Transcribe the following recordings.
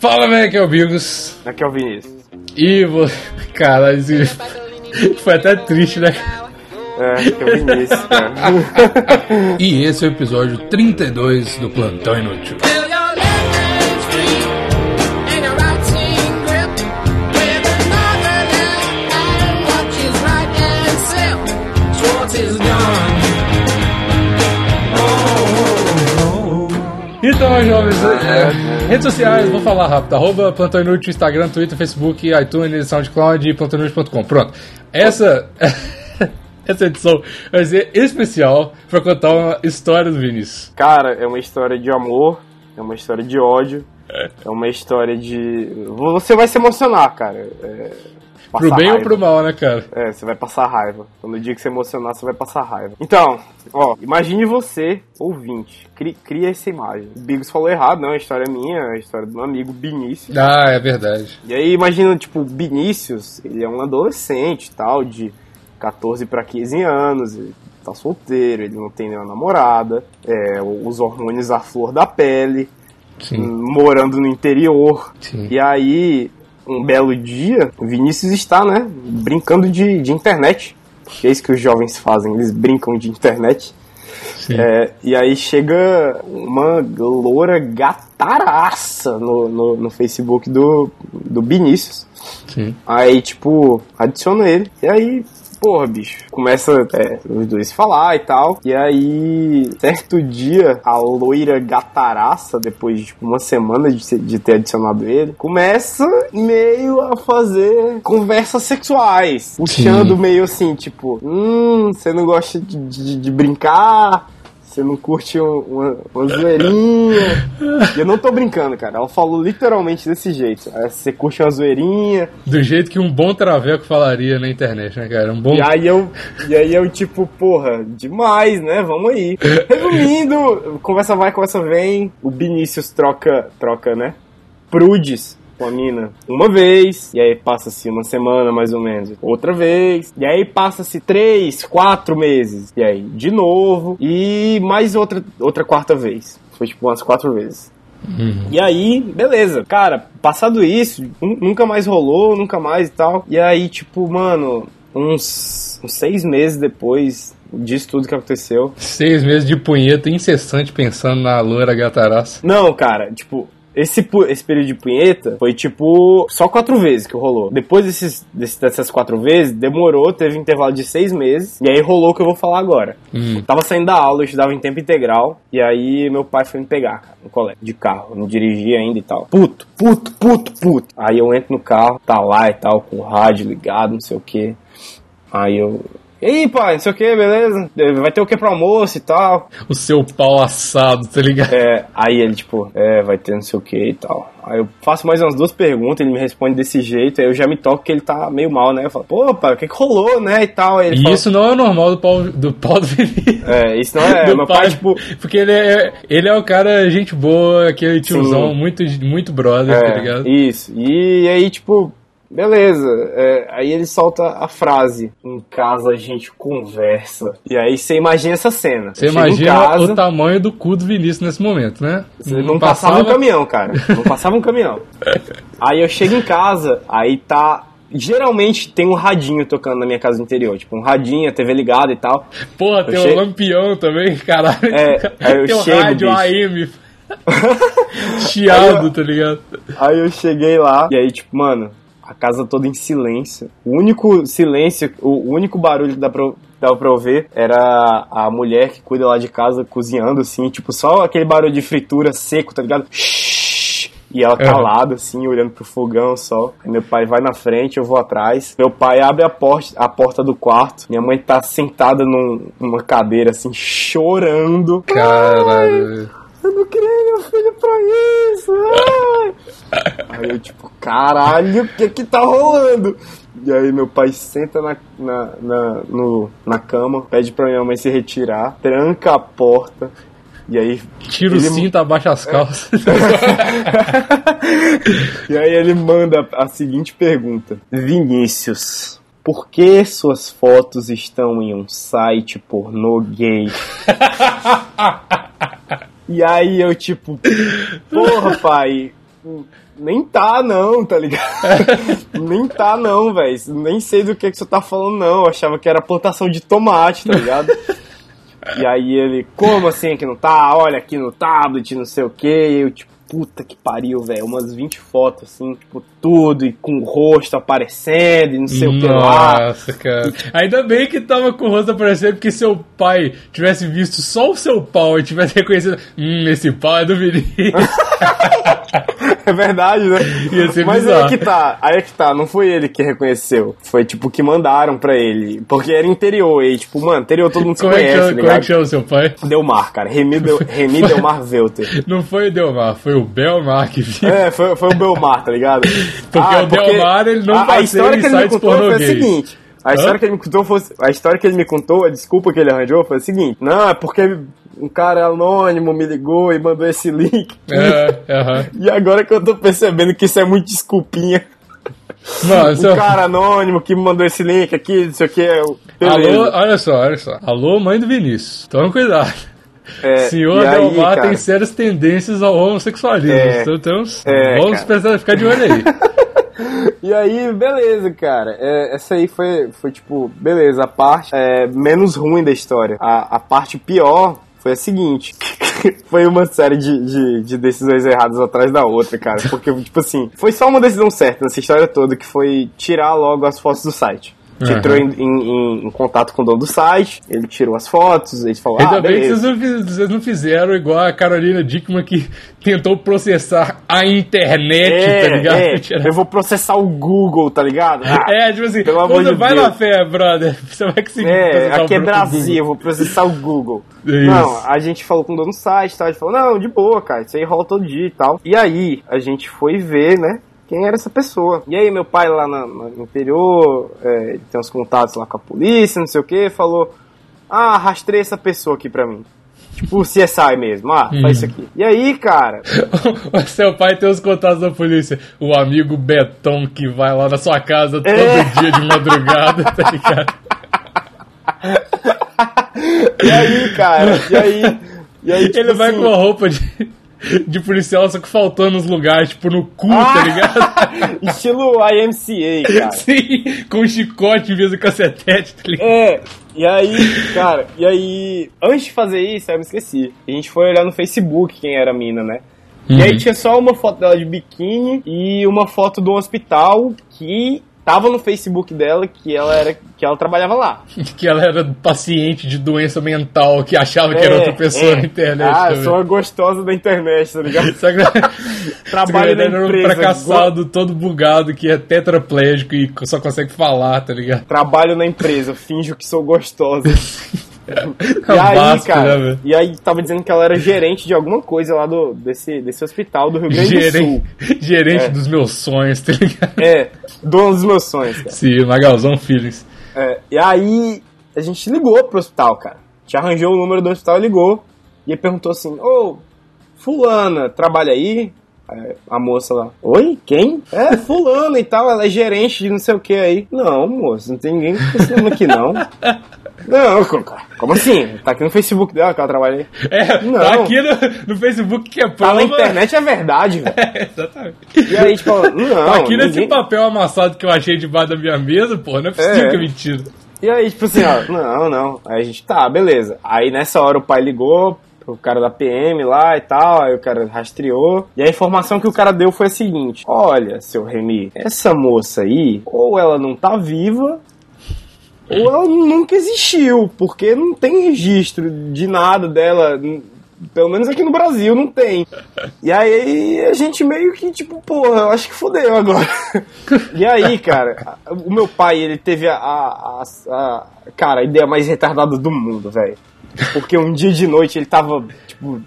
Fala, velho, aqui é o Bigos. Aqui é o Vinícius. E você. Cara, isso foi até triste, né? É, aqui é o Vinícius, cara. E esse é o episódio 32 do Plantão Inútil. Então, jovens, é, redes sociais, vou falar rápido. Arroba Plantão Inútil, Instagram, Twitter, Facebook, iTunes, SoundCloud e plantoninútil.com. Pronto. Essa, essa edição vai ser especial pra contar uma história do Vinícius. Cara, é uma história de amor, é uma história de ódio, é uma história de. Você vai se emocionar, cara. É... Pro passar bem ou raiva. pro mal, né, cara? É, você vai passar raiva. Quando o dia que você emocionar, você vai passar raiva. Então, ó, imagine você, ouvinte, cri- cria essa imagem. O Bigos falou errado, não, a história é minha, é a história do meu amigo Vinícius. Ah, é verdade. E aí imagina, tipo, o Vinícius, ele é um adolescente tal, de 14 para 15 anos, tá solteiro, ele não tem nenhuma namorada, é, os hormônios à flor da pele, Sim, morando no interior. sim. E aí, um belo dia, o Vinícius está, né, brincando de, de internet. Porque é isso que os jovens fazem, eles brincam de internet. É, e aí chega uma loura gataraça no, no, no Facebook do, do Vinícius. sim. Aí, tipo, adiciona ele. E aí, porra, bicho, começa é, os dois se falar e tal. E aí, certo dia, a loira gataraça, depois de tipo, uma semana de, de ter adicionado ele, começa meio a fazer conversas sexuais. Puxando meio assim, tipo, hum, você não gosta de, de, de brincar? Você não curte um- uma, uma zoeirinha? E eu não tô brincando, cara. Ela falou literalmente desse jeito. Você curte uma zoeirinha? Do jeito que um bom traveco falaria na internet, né, cara? Um bom. E aí eu, e aí eu tipo, porra, demais, né? Vamos aí. Resumindo, conversa vai, conversa vem. O Vinícius troca, troca, né? Prudes com a mina uma vez, e aí passa-se uma semana mais ou menos, outra vez, e aí passa-se três, quatro meses, e aí de novo, e mais outra, outra quarta vez. Foi tipo umas quatro vezes. E aí, beleza. Cara, passado isso, nu- nunca mais rolou, nunca mais e tal. E aí, tipo, mano, uns, uns seis meses depois disso tudo que aconteceu. Seis meses de punheta incessante pensando na loira gataraça. Não, cara, tipo. Esse, esse período de punheta foi tipo só quatro vezes que rolou. Depois desses, desse- dessas quatro vezes, demorou, teve um intervalo de seis meses. E aí rolou o que eu vou falar agora. Hum. Tava saindo da aula, eu estudava em tempo integral. E aí meu pai foi me pegar, cara, no colégio, de carro. Não dirigia ainda e tal. Puto, puto, puto, puto. Aí eu entro no carro, tá lá e tal, com o rádio ligado, não sei o que. Aí eu. E aí, pai, não sei o que, beleza? Vai ter o que pro almoço e tal. O seu pau assado, tá ligado? É, aí ele, tipo, é, vai ter não sei o que e tal. Aí eu faço mais umas duas perguntas, ele me responde desse jeito, aí eu já me toco que ele tá meio mal, né? Eu falo, pô, pai, o que que rolou, né? E tal. E fala, isso não é o normal do pau do, pau do Vinícius. É, isso não é. Meu pai, tipo. Porque ele é, ele é o cara, gente boa, aquele tiozão, Sim. muito, muito brother, tá É, ligado? isso. E aí, tipo, beleza. É, aí ele solta a frase: Em casa a gente conversa. E aí você imagina essa cena. Você Eu imagina casa, o tamanho do cu do Vinícius nesse momento, né? Você não passava um caminhão, cara. Não passava um caminhão. Aí eu chego em casa, aí tá. Geralmente tem um radinho tocando na minha casa do interior. Tipo, um radinho, a TV ligada e tal. Porra, tem Eu um che- lampião também, caralho. É, aí eu tem um chego, rádio bicho. AM. Chiado, tá ligado? Aí eu cheguei lá, e aí, tipo, mano, a casa toda em silêncio. O único silêncio, o único barulho que dá pra, dava pra ouvir era a mulher que cuida lá de casa cozinhando, assim, tipo, só aquele barulho de fritura seco, tá ligado? E ela calada, assim, olhando pro fogão só. Aí meu pai vai na frente, eu vou atrás. Meu pai abre a porta, a porta do quarto. Minha mãe tá sentada num- numa cadeira, assim, chorando. Caralho. Eu não criei meu filho pra isso! ai! Aí eu, tipo, caralho, o que que tá rolando? E aí meu pai senta na, na, na, no, na cama, pede pra minha mãe se retirar, tranca a porta, e aí. Tira o cinto, abaixa as calças. e aí ele manda a seguinte pergunta: Vinícius, por que suas fotos estão em um site pornô gay? E aí eu, tipo, porra, pai, nem tá não, tá ligado? nem tá não, velho. Nem sei do que, que você tá falando não. Eu achava que era plantação de tomate, tá ligado? E aí ele, como assim que não tá? Olha aqui no tablet, não sei o que. Eu, tipo, puta que pariu, velho. Umas 20 fotos, assim, tipo, tudo, e com o rosto aparecendo, e não sei o que lá. Nossa, cara. Ainda bem que tava com o rosto aparecendo, porque seu pai tivesse visto só o seu pau e tivesse reconhecido, hum, esse pau é do Vinícius. É verdade, né? Mas bizarro. aí é que tá, aí é que tá, não foi ele que reconheceu. Foi tipo que mandaram pra ele. Porque era interior, e tipo, mano, interior todo mundo se Como é, que conhece, tá como é que chama seu pai? Delmar, cara. Remy, Del, Remy Delmar Velter. Não foi o Delmar, foi o Belmar que viu. É, foi, foi o Belmar, tá ligado? Porque o Delmar, ele não a, a história que ele me contou foi a seguinte. A história que ele me contou foi, a história que ele me contou, a desculpa que ele arranjou foi a seguinte. Não, é porque um cara anônimo me ligou e mandou esse link. É, aham. E agora que eu tô percebendo que isso é muito desculpinha. Mano, Um seu... cara anônimo que me mandou esse link aqui, não sei o que. Alô, olha só, olha só. Alô, mãe do Vinícius. Toma cuidado. É, Senhor Delmar tem sérias tendências ao homossexualismo. É. Então temos, É, vamos precisar ficar de olho aí. E aí, beleza, cara. É, essa aí foi, foi tipo, beleza, a parte é, menos ruim da história. A, a parte pior foi a seguinte. foi uma série de, de, de decisões erradas atrás da outra, cara. Porque, tipo assim, foi só uma decisão certa nessa história toda, que foi tirar logo as fotos do site. A gente Uhum. entrou em, em- em- contato com o dono do site, ele tirou as fotos, ele falou, Ainda ah, bem que beleza. vocês não, fiz- vocês não fizeram igual a Carolina Dickman que tentou processar a internet, É, tá ligado? é, eu vou processar o Google, tá ligado? Ah, É, tipo assim, Pelo amor de vai Deus. na fé, brother. Você vai conseguir É, aqui é Brasil, eu vou processar o Google. Não, a gente falou com o dono do site, tá? Ele falou, não, de boa, cara, isso aí rola todo dia e tal. E aí, a gente foi ver, né, quem era essa pessoa. E aí, meu pai lá na- no interior, é, ele tem uns contatos lá com a polícia, não sei o que, falou, ah, rastrei essa pessoa aqui pra mim. Tipo, CSI mesmo, ah, Hum. faz isso aqui. E aí, cara, seu pai tem os contatos da polícia. O amigo Betão que vai lá na sua casa todo É. dia de madrugada, tá ligado? e aí, cara, e aí... E aí, tipo Ele vai assim, com a roupa de, de policial, só que faltando nos lugares, tipo no cu, Ah! tá ligado? Estilo IMCA, cara. Sim, com um chicote em vez do cacetete, tá ligado? É, e aí, cara, e aí, antes de fazer isso, eu me esqueci. A gente foi olhar no Facebook quem era a mina, né? E aí tinha só uma foto dela de biquíni e uma foto do hospital que tava no Facebook dela que ela era que ela trabalhava lá. Que ela era paciente de doença mental, que achava que era É, outra pessoa é. na internet Ah, também. sou uma gostosa da internet, tá ligado? Trabalho na Era um empresa. fracassado, todo bugado, que é tetraplégico e só consegue falar, tá ligado? Trabalho na empresa, finjo que sou gostosa. É E aí, né, cara, velho? e aí tava dizendo que ela era gerente de alguma coisa lá do, desse, desse hospital do Rio Grande do Sul. Gerente, É. dos meus sonhos, tá ligado? É, dono dos meus sonhos, cara. Sim, Magalzão Feelings. É, e aí a gente ligou pro hospital, cara. A gente arranjou o número do hospital e ligou. E ele perguntou assim: Ô, Fulana, trabalha aí? Aí A moça lá, oi? Quem? É, fulana e tal, ela é gerente de não sei o que aí. Não, moça, não tem ninguém com esse nome aqui não. Não, como assim? Tá aqui no Facebook dela que ela trabalha aí. É, Não. tá aqui no, no Facebook que é Tá prova. na internet é verdade, velho. É, exatamente. E aí, tipo, não, Tá aqui nesse ninguém- papel amassado que eu achei debaixo da minha mesa, pô, não é possível É. que é mentira. E aí, tipo assim, ó, não, não. Aí a gente, tá, beleza. Aí nessa hora o pai ligou pro cara da PM lá e tal, aí o cara rastreou. E a informação que o cara deu foi a seguinte: Olha, seu Remy, essa moça aí, ou ela não tá viva, ou ela nunca existiu, porque não tem registro de nada dela. Pelo menos aqui no Brasil não tem. E aí a gente meio que, tipo, porra, eu acho que fodeu agora. E aí, cara, o meu pai, ele teve a, a- a- cara, a ideia mais retardada do mundo, velho. Porque um dia de noite ele tava, tipo,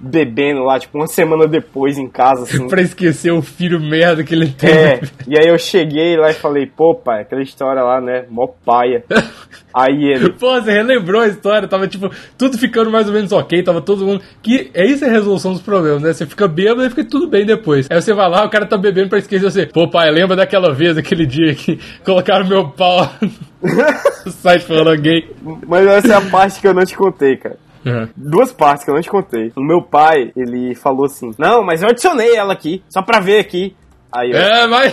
bebendo lá, tipo, uma semana depois em casa, assim. Pra esquecer o filho merda que ele tem. É, e aí eu cheguei lá e falei, pô, pai, aquela história lá, né, mó paia. Aí ele, Pô, você relembrou a história, tava tipo, tudo ficando mais ou menos ok, tava todo mundo. Que é isso a resolução dos problemas, né? Você fica bêbado e fica tudo bem depois. Aí você vai lá, o cara tá bebendo pra esquecer você. Pô, pai, lembra daquela vez, aquele dia que colocaram meu pau no site falando gay? mas essa é a parte que eu não te contei, cara. Uhum. Duas partes que eu não te contei. O meu pai, ele falou assim: Não, mas eu adicionei ela aqui, só pra ver aqui. Aí eu, É, mas.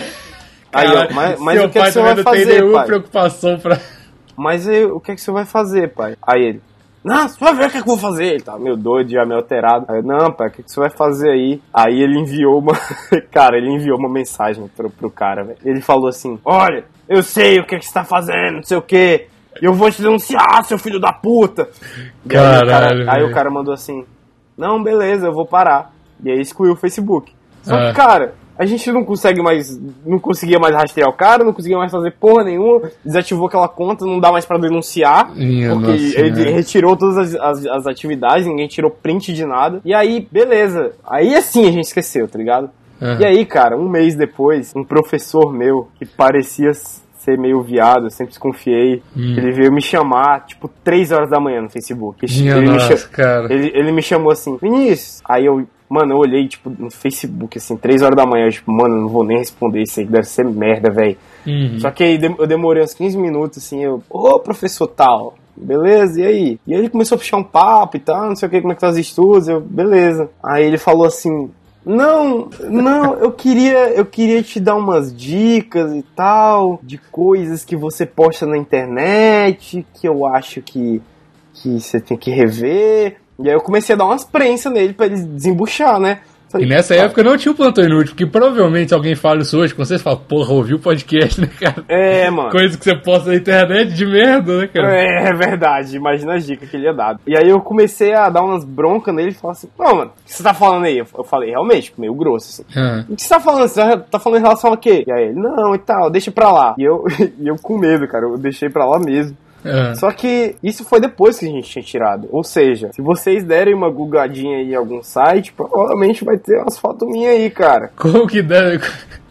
Aí, ó, Cara, mas- mas o que pai você também vai não fazer, nenhuma pai? preocupação pra. Mas aí, o que é que você vai fazer, pai? Aí ele, não, você vai ver o que, é que eu vou fazer. Ele tá meio doido, já meio alterado. Aí eu, não, pai, o que, é que você vai fazer aí? Aí ele enviou uma. cara, ele enviou uma mensagem pro, pro cara, velho. Ele falou assim: Olha, eu sei o que, é que você tá fazendo, não sei o quê. Eu vou te denunciar, seu filho da puta. E aí, o Caralho, cara, aí o cara mandou assim: Não, beleza, eu vou parar. E aí excluiu o Facebook. Só Ah. que, cara, a gente não consegue mais. Não conseguia mais rastrear o cara, não conseguia mais fazer porra nenhuma. Desativou aquela conta, não dá mais pra denunciar. Minha porque nossa ele senhora. retirou todas as, as, as atividades, ninguém tirou print de nada. E aí, beleza. Aí assim a gente esqueceu, tá ligado? Aham. E aí, cara, um mês depois, um professor meu, que parecia ser meio viado, eu sempre desconfiei, Hum. ele veio me chamar, tipo, 3 horas da manhã no Facebook. Minha ele, me nossa, cha- cara. ele, ele me chamou assim, Vinícius. Aí eu, mano, eu olhei, tipo, no Facebook, assim, 3 horas da manhã, eu, tipo, mano, não vou nem responder isso aí, deve ser merda, velho. Uhum. Só que aí eu demorei uns 15 minutos, assim, eu, ô professor tal, beleza, e aí? E aí ele começou a puxar um papo e tal, não sei o que, como é que tá os estudos, eu, beleza. Aí ele falou assim, não, não, eu queria, eu queria te dar umas dicas e tal, de coisas que você posta na internet, que eu acho que, que você tem que rever. E aí eu comecei a dar umas prensas nele pra ele desembuchar, né? E nessa "Pá, época não tinha o plantão inútil, porque provavelmente alguém fala isso hoje com você e fala, porra, ouviu o podcast, né, cara? É, mano. Coisa que você posta na internet de merda, né, cara? É, é verdade, imagina as dicas que ele ia dar. E aí eu comecei a dar umas broncas nele e falar assim, não, mano, o que você tá falando aí? Eu falei, realmente, meio grosso, assim. Ah. O que você tá falando? Você tá falando em relação a quê? E aí ele, não, e tal, deixa pra lá. E eu, e eu com medo, cara, eu deixei pra lá mesmo. Ah. Só que isso foi depois que a gente tinha tirado. Ou seja, se vocês derem uma googadinha aí em algum site, provavelmente vai ter umas fotos minhas aí, cara. Como que deve.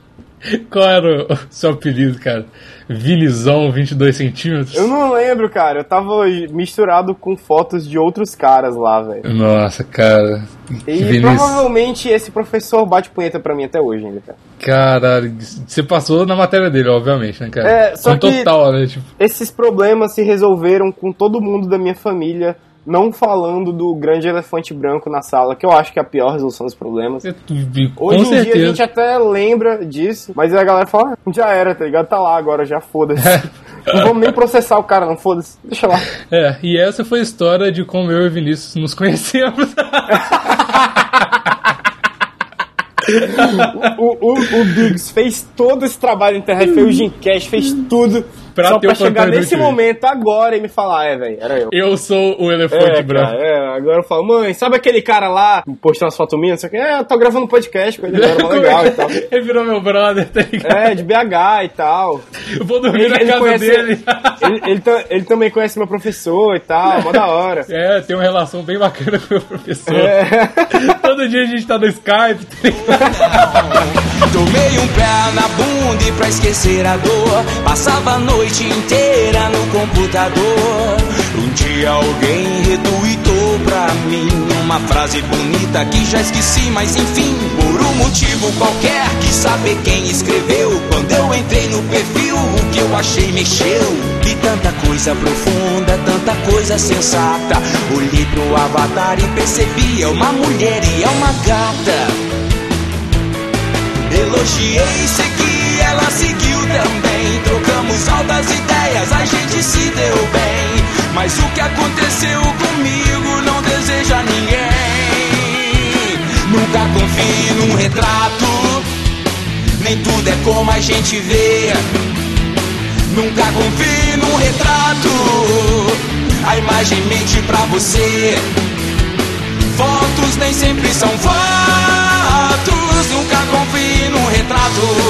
Qual era o seu apelido, cara? Vinizão 22 centímetros? Eu não lembro, cara. Eu tava misturado com fotos de outros caras lá, velho. Nossa, cara. Que E provavelmente esse professor bate punheta pra mim até hoje ainda, cara. Caralho, você passou na matéria dele, obviamente, né, cara? É, só Com que- total, né? Tipo, Esses problemas se resolveram com todo mundo da minha família, não falando do grande elefante branco na sala, que eu acho que é a pior resolução dos problemas. Hoje em dia a gente até lembra disso, mas aí a galera fala, ah, já era, tá ligado? Tá lá agora, já foda-se. não vamos nem processar o cara, não, foda-se. Deixa lá. É, e essa foi a história de como eu e Vinícius nos conhecemos. O, o, o Biggs fez todo esse trabalho na internet, fez o Gymcast, fez tudo. Pra só pra chegar nesse momento agora e me falar, é, velho, era eu. eu sou o elefante É, branco. cara, é, agora eu falo, mãe, sabe aquele cara lá postando as fotos minhas? Não sei o que, é, eu tô gravando um podcast com ele agora, legal e tal. Ele virou meu brother, tá ligado? É, de BH e tal. Eu vou dormir Ele, na ele casa conhece, dele. ele, ele, ele também conhece meu professor e tal, mó da hora. É, tem uma relação bem bacana com o meu professor. É. Todo dia a gente tá no Skype. tá? Tomei um pé na bunda e pra esquecer a dor Passava a noite inteira no computador Um dia alguém retuitou pra mim Uma frase bonita que já esqueci, mas enfim Por um motivo qualquer, quis saber quem escreveu Quando eu entrei no perfil, o que eu achei mexeu Vi tanta coisa profunda, tanta coisa sensata Olhei pro avatar e percebi, é uma mulher e é uma gata Elogiei, segui, ela seguiu também. Trocamos altas ideias, a gente se deu bem. Mas o que aconteceu comigo não deseja ninguém. Nunca confie num retrato, nem tudo é como a gente vê. Nunca confie num retrato, a imagem mente pra você. Fotos nem sempre são fotos, nunca confie num retrato.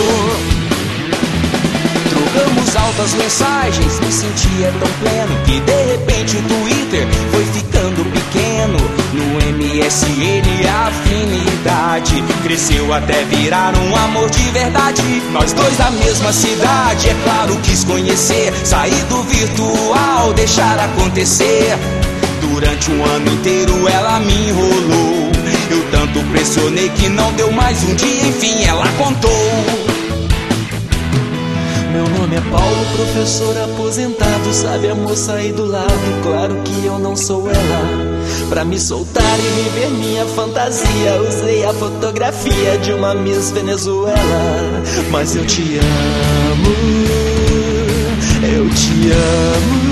Altas mensagens, me sentia tão pleno que de repente o Twitter foi ficando pequeno. No MSN a afinidade cresceu até virar um amor de verdade. Nós dois da mesma cidade, é claro, quis conhecer, sair do virtual, deixar acontecer. Durante um ano inteiro ela me enrolou. Eu tanto pressionei que não deu mais um dia, enfim ela contou. Meu nome é Paulo, professor aposentado. Sabe a moça aí do lado? Claro que eu não sou ela. Pra me soltar e viver minha fantasia, usei a fotografia de uma Miss Venezuela. Mas eu te amo, eu te amo.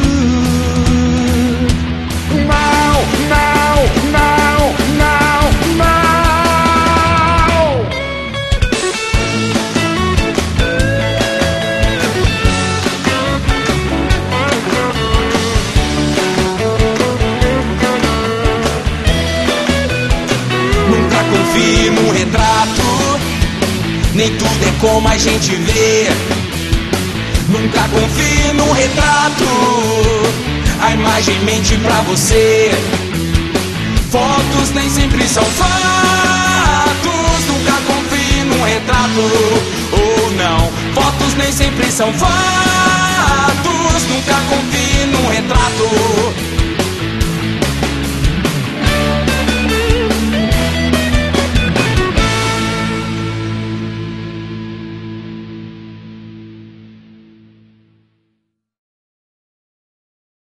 Gente vê. Nunca confie no retrato, a imagem mente pra você. Fotos nem sempre são fatos, nunca confie num retrato. Ou não, fotos nem sempre são fatos, nunca confie num retrato.